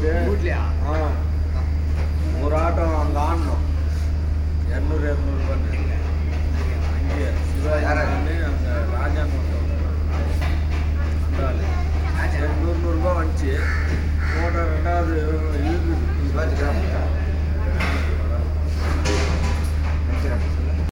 வந்து வீட்லையா? ஒரு ஆட்டம் அந்த ஆடணும். இரநூறு இரநூறு பண்ணு அங்கே சிவாஜி அந்த ராஜா நூறு நூறுரூபா வந்துச்சு. போன ரெண்டாவது இருக்குது